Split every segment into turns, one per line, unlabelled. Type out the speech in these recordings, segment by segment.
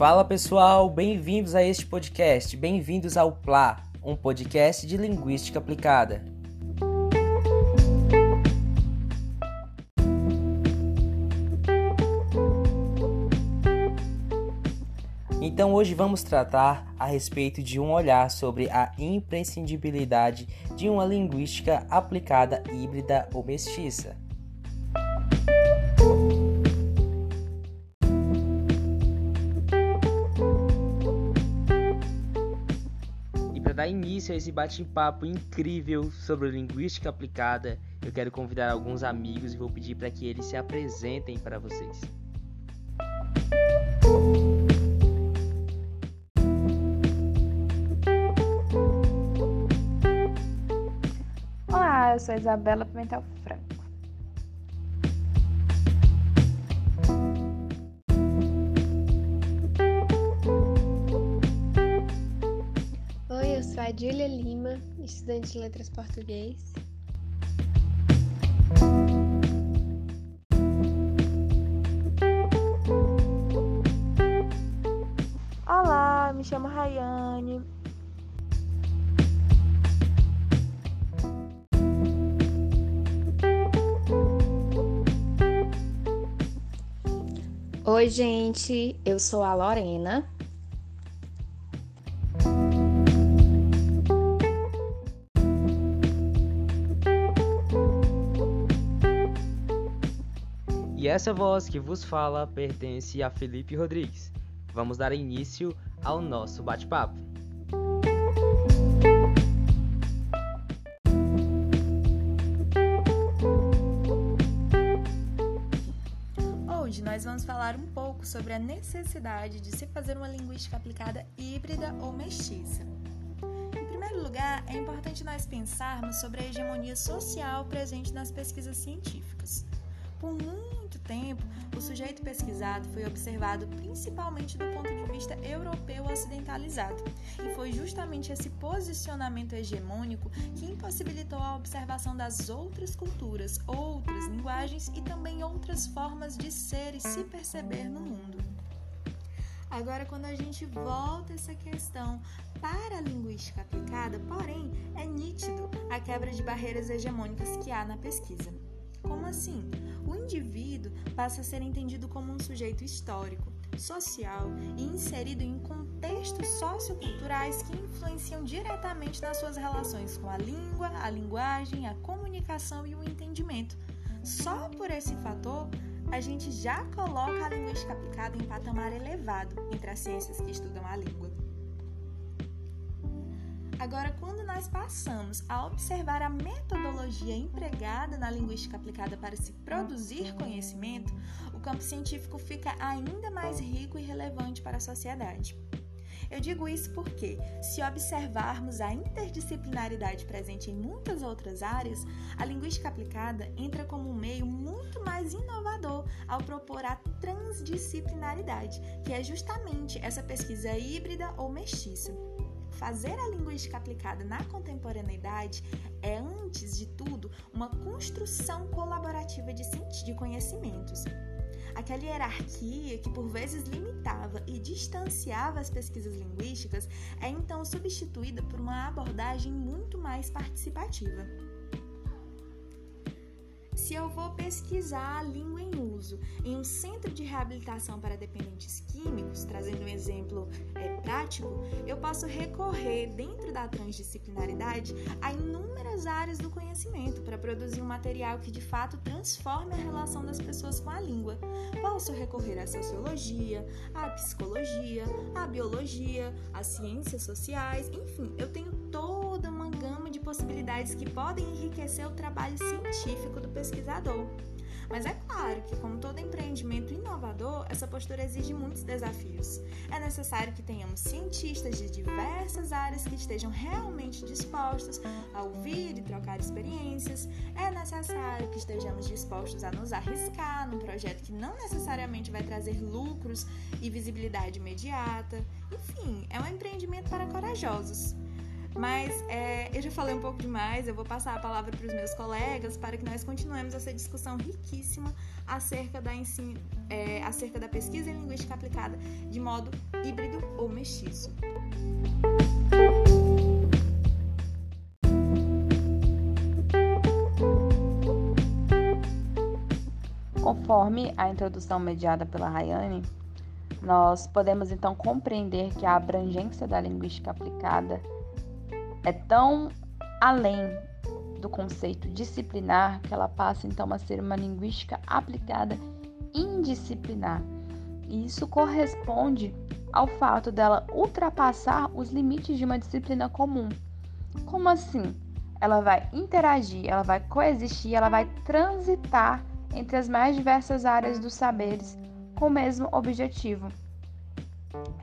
Fala pessoal, bem-vindos a este podcast, bem-vindos ao PLA, um podcast de linguística aplicada. Então hoje vamos tratar a respeito de um olhar sobre a imprescindibilidade de uma linguística aplicada híbrida ou mestiça. Início a esse bate-papo incrível sobre linguística aplicada, eu quero convidar alguns amigos e vou pedir para que eles se apresentem para vocês.
Olá, eu sou Isabela Pimentel Franco.
Oi, eu sou a Júlia Lima, estudante de Letras Português.
Olá, me chamo Rayane.
Oi, gente, eu sou a Lorena.
Essa voz que vos fala pertence a Felipe Rodrigues. Vamos dar início ao nosso bate-papo.
Hoje nós vamos falar um pouco sobre a necessidade de se fazer uma linguística aplicada híbrida ou mestiça. Em primeiro lugar, é importante nós pensarmos sobre a hegemonia social presente nas pesquisas científicas. Por muito tempo, o sujeito pesquisado foi observado principalmente do ponto de vista europeu ocidentalizado, e foi justamente esse posicionamento hegemônico que impossibilitou a observação das outras culturas, outras linguagens e também outras formas de ser e se perceber no mundo. Agora, quando a gente volta essa questão para a linguística aplicada, porém, é nítido a quebra de barreiras hegemônicas que há na pesquisa. Como assim? O indivíduo passa a ser entendido como um sujeito histórico, social e inserido em contextos socioculturais que influenciam diretamente nas suas relações com a língua, a linguagem, a comunicação e o entendimento. Só por esse fator, a gente já coloca a linguística aplicada em patamar elevado entre as ciências que estudam a língua. Agora, quando nós passamos a observar a metodologia empregada na linguística aplicada para se produzir conhecimento, o campo científico fica ainda mais rico e relevante para a sociedade. Eu digo isso porque, se observarmos a interdisciplinaridade presente em muitas outras áreas, a linguística aplicada entra como um meio muito mais inovador ao propor a transdisciplinaridade, que é justamente essa pesquisa híbrida ou mestiça fazer a linguística aplicada na contemporaneidade é, antes de tudo, uma construção colaborativa de, de conhecimentos. Aquela hierarquia que por vezes limitava e distanciava as pesquisas linguísticas é então substituída por uma abordagem muito mais participativa. Se eu vou pesquisar a língua em uso em um centro de reabilitação para dependentes químicos, trazendo um exemplo é, prático, eu posso recorrer, dentro da transdisciplinaridade, a inúmeras áreas do conhecimento para produzir um material que de fato transforme a relação das pessoas com a língua. Posso recorrer à sociologia, à psicologia, à biologia, às ciências sociais, enfim, eu tenho toda uma gama de possibilidades que podem enriquecer o trabalho científico do pesquisador. Mas é claro que, como todo empreendimento inovador, essa postura exige muitos desafios. É necessário que tenhamos cientistas de diversas áreas que estejam realmente dispostos a ouvir e trocar experiências. É necessário que estejamos dispostos a nos arriscar num projeto que não necessariamente vai trazer lucros e visibilidade imediata. Enfim, é um empreendimento para corajosos. Mas é, eu já falei um pouco demais, eu vou passar a palavra para os meus colegas para que nós continuemos essa discussão riquíssima acerca da, ensino, é, acerca da pesquisa em linguística aplicada de modo híbrido ou mestiço.
Conforme a introdução mediada pela Rayane, nós podemos então compreender que a abrangência da linguística aplicada é tão além do conceito disciplinar que ela passa então a ser uma linguística aplicada indisciplinar. E isso corresponde ao fato dela ultrapassar os limites de uma disciplina comum. Como assim? Ela vai interagir, ela vai coexistir, ela vai transitar entre as mais diversas áreas dos saberes com o mesmo objetivo.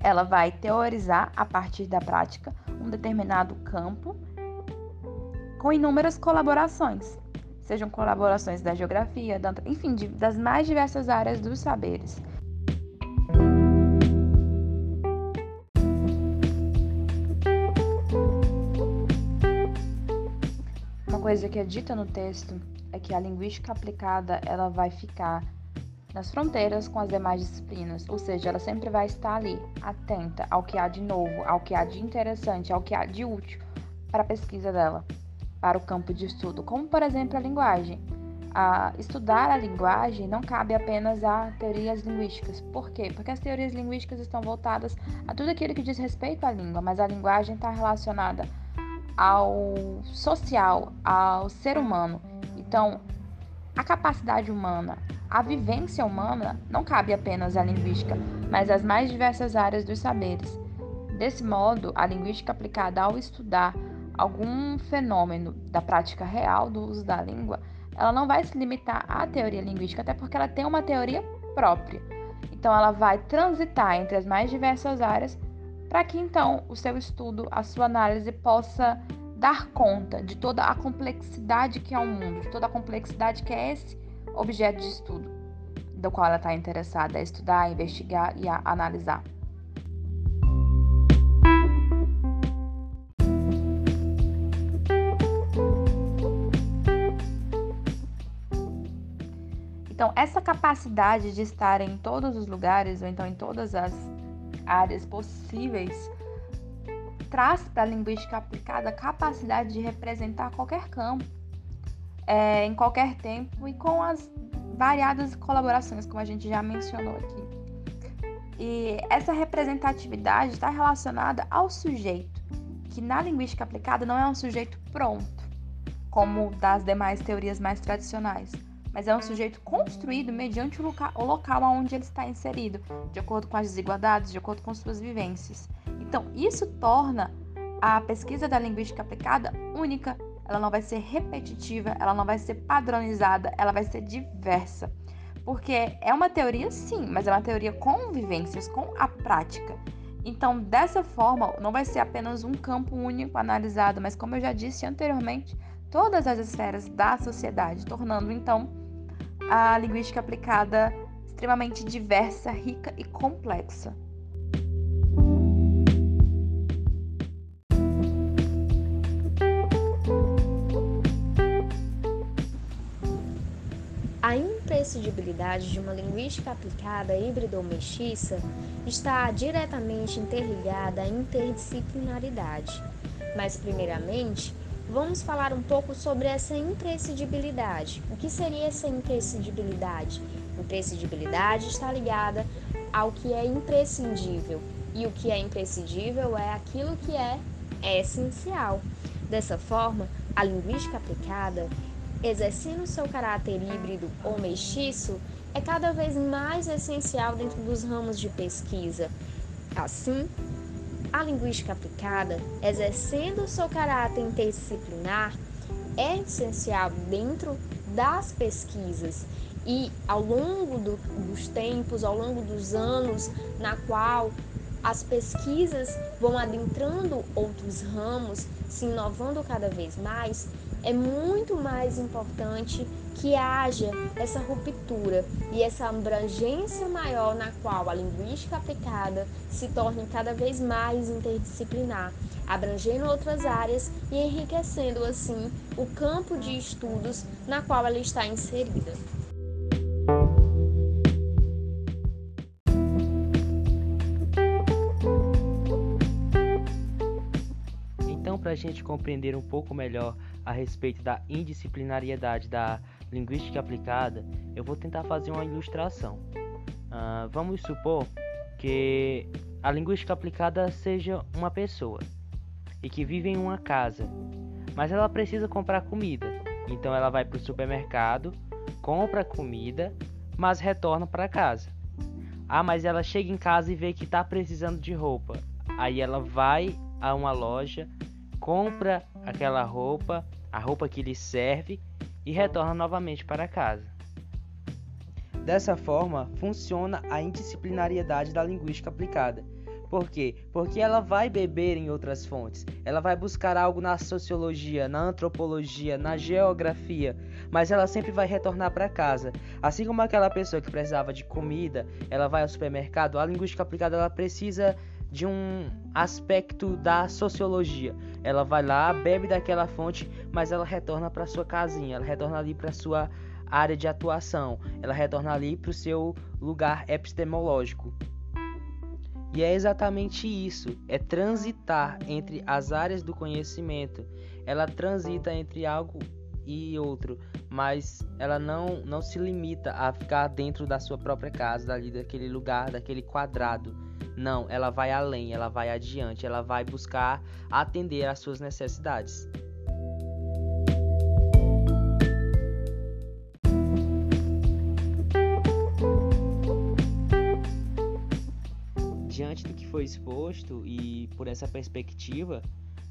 Ela vai teorizar a partir da prática um determinado campo com inúmeras colaborações, sejam colaborações da geografia, da, enfim, de, das mais diversas áreas dos saberes. Uma coisa que é dita no texto é que a linguística aplicada ela vai ficar nas fronteiras com as demais disciplinas, ou seja, ela sempre vai estar ali, atenta ao que há de novo, ao que há de interessante, ao que há de útil para a pesquisa dela, para o campo de estudo, como por exemplo a linguagem. A estudar a linguagem não cabe apenas a teorias linguísticas. Por quê? Porque as teorias linguísticas estão voltadas a tudo aquilo que diz respeito à língua, mas a linguagem está relacionada ao social, ao ser humano. Então, a capacidade humana, a vivência humana não cabe apenas à linguística, mas às mais diversas áreas dos saberes. Desse modo, a linguística aplicada ao estudar algum fenômeno da prática real do uso da língua, ela não vai se limitar à teoria linguística, até porque ela tem uma teoria própria. Então, ela vai transitar entre as mais diversas áreas para que então o seu estudo, a sua análise possa dar conta de toda a complexidade que é o mundo, de toda a complexidade que é esse objeto de estudo, do qual ela está interessada a estudar, a investigar e a analisar. Então, essa capacidade de estar em todos os lugares, ou então em todas as áreas possíveis traz para a linguística aplicada a capacidade de representar qualquer campo, é, em qualquer tempo e com as variadas colaborações, como a gente já mencionou aqui. E essa representatividade está relacionada ao sujeito, que na linguística aplicada não é um sujeito pronto, como das demais teorias mais tradicionais, mas é um sujeito construído mediante o local, o local onde ele está inserido, de acordo com as desigualdades, de acordo com suas vivências. Então, isso torna a pesquisa da linguística aplicada única, ela não vai ser repetitiva, ela não vai ser padronizada, ela vai ser diversa. Porque é uma teoria, sim, mas é uma teoria com vivências, com a prática. Então, dessa forma, não vai ser apenas um campo único analisado, mas como eu já disse anteriormente, todas as esferas da sociedade, tornando então a linguística aplicada extremamente diversa, rica e complexa.
Imprescindibilidade de uma linguística aplicada, híbrida ou mestiça está diretamente interligada à interdisciplinaridade. Mas, primeiramente, vamos falar um pouco sobre essa imprescindibilidade. O que seria essa imprescindibilidade? Imprescindibilidade está ligada ao que é imprescindível, e o que é imprescindível é aquilo que é essencial. Dessa forma, a linguística aplicada exercendo seu caráter híbrido ou mestiço, é cada vez mais essencial dentro dos ramos de pesquisa. Assim, a linguística aplicada, exercendo seu caráter interdisciplinar, é essencial dentro das pesquisas e ao longo do, dos tempos, ao longo dos anos, na qual as pesquisas vão adentrando outros ramos, se inovando cada vez mais, é muito mais importante que haja essa ruptura e essa abrangência maior na qual a linguística aplicada se torne cada vez mais interdisciplinar, abrangendo outras áreas e enriquecendo assim o campo de estudos na qual ela está inserida.
Para a gente compreender um pouco melhor a respeito da indisciplinariedade da linguística aplicada, eu vou tentar fazer uma ilustração. Uh, vamos supor que a linguística aplicada seja uma pessoa e que vive em uma casa, mas ela precisa comprar comida. Então ela vai para o supermercado, compra comida, mas retorna para casa. Ah, mas ela chega em casa e vê que está precisando de roupa. Aí ela vai a uma loja, compra aquela roupa, a roupa que lhe serve e retorna novamente para casa. Dessa forma, funciona a indisciplinariedade da linguística aplicada. Por quê? Porque ela vai beber em outras fontes. Ela vai buscar algo na sociologia, na antropologia, na geografia, mas ela sempre vai retornar para casa. Assim como aquela pessoa que precisava de comida, ela vai ao supermercado, a linguística aplicada ela precisa de um aspecto da sociologia. Ela vai lá, bebe daquela fonte, mas ela retorna para sua casinha, ela retorna ali para sua área de atuação, ela retorna ali para o seu lugar epistemológico. E é exatamente isso, é transitar entre as áreas do conhecimento. Ela transita entre algo e outro, mas ela não, não se limita a ficar dentro da sua própria casa, dali daquele lugar, daquele quadrado. Não, ela vai além, ela vai adiante, ela vai buscar atender às suas necessidades. Diante do que foi exposto e por essa perspectiva,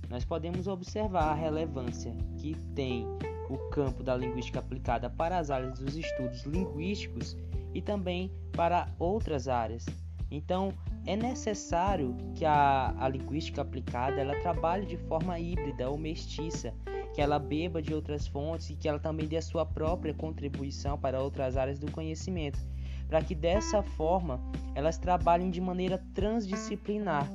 nós podemos observar a relevância que tem o campo da linguística aplicada para as áreas dos estudos linguísticos e também para outras áreas. Então, é necessário que a, a linguística aplicada ela trabalhe de forma híbrida ou mestiça, que ela beba de outras fontes e que ela também dê a sua própria contribuição para outras áreas do conhecimento, para que dessa forma elas trabalhem de maneira transdisciplinar,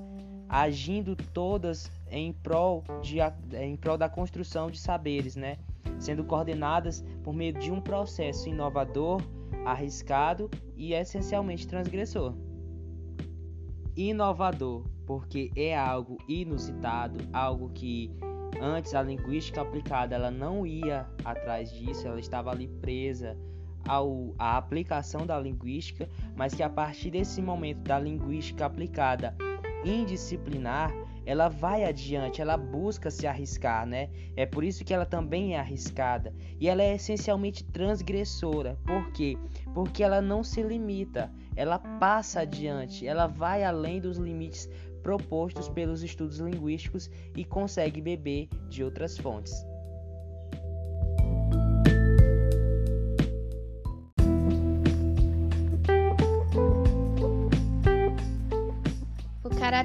agindo todas em prol, de, em prol da construção de saberes, né? sendo coordenadas por meio de um processo inovador, arriscado e essencialmente transgressor. Inovador, porque é algo inusitado, algo que antes a linguística aplicada ela não ia atrás disso, ela estava ali presa ao, à aplicação da linguística, mas que a partir desse momento da linguística aplicada indisciplinar, ela vai adiante, ela busca se arriscar, né? É por isso que ela também é arriscada e ela é essencialmente transgressora. Por quê? Porque ela não se limita, ela passa adiante, ela vai além dos limites propostos pelos estudos linguísticos e consegue beber de outras fontes.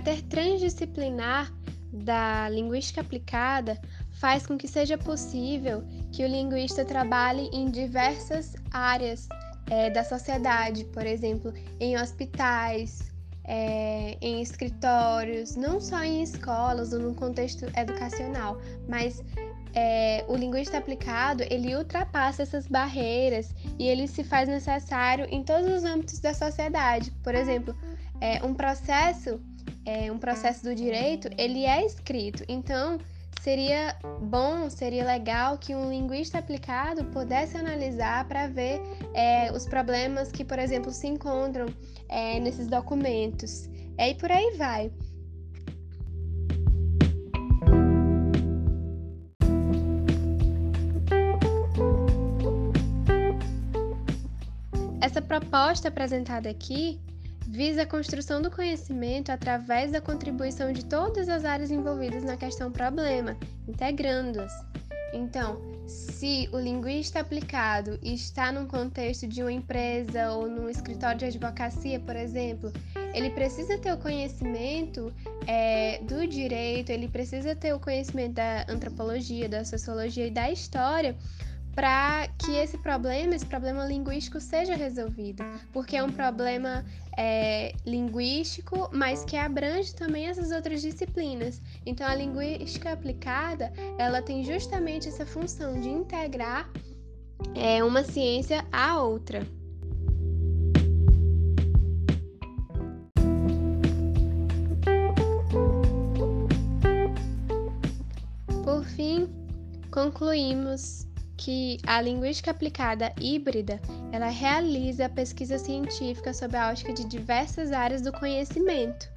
Caráter transdisciplinar da linguística aplicada faz com que seja possível que o linguista trabalhe em diversas áreas é, da sociedade, por exemplo, em hospitais, é, em escritórios, não só em escolas ou no contexto educacional, mas é, o linguista aplicado ele ultrapassa essas barreiras e ele se faz necessário em todos os âmbitos da sociedade. Por exemplo, é, um processo é, um processo do direito, ele é escrito. Então, seria bom, seria legal que um linguista aplicado pudesse analisar para ver é, os problemas que, por exemplo, se encontram é, nesses documentos. É, e por aí vai. Essa proposta apresentada aqui visa a construção do conhecimento através da contribuição de todas as áreas envolvidas na questão problema, integrando-as. Então, se o linguista aplicado está num contexto de uma empresa ou num escritório de advocacia, por exemplo, ele precisa ter o conhecimento é, do direito, ele precisa ter o conhecimento da antropologia, da sociologia e da história para que esse problema, esse problema linguístico, seja resolvido, porque é um problema é, linguístico, mas que abrange também essas outras disciplinas. Então, a linguística aplicada, ela tem justamente essa função de integrar é, uma ciência à outra. Por fim, concluímos que a linguística aplicada híbrida, ela realiza pesquisa científica sob a ótica de diversas áreas do conhecimento.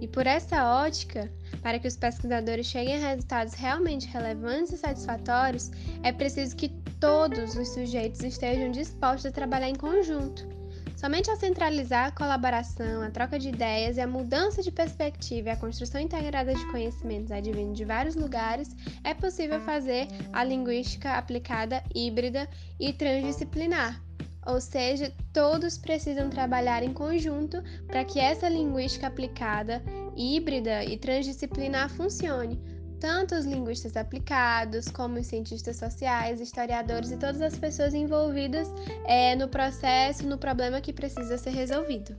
E por essa ótica, para que os pesquisadores cheguem a resultados realmente relevantes e satisfatórios, é preciso que todos os sujeitos estejam dispostos a trabalhar em conjunto Somente ao centralizar a colaboração, a troca de ideias e a mudança de perspectiva e a construção integrada de conhecimentos advindo de vários lugares, é possível fazer a linguística aplicada híbrida e transdisciplinar. Ou seja, todos precisam trabalhar em conjunto para que essa linguística aplicada, híbrida e transdisciplinar funcione, tanto os linguistas aplicados, como os cientistas sociais, historiadores e todas as pessoas envolvidas é, no processo, no problema que precisa ser resolvido.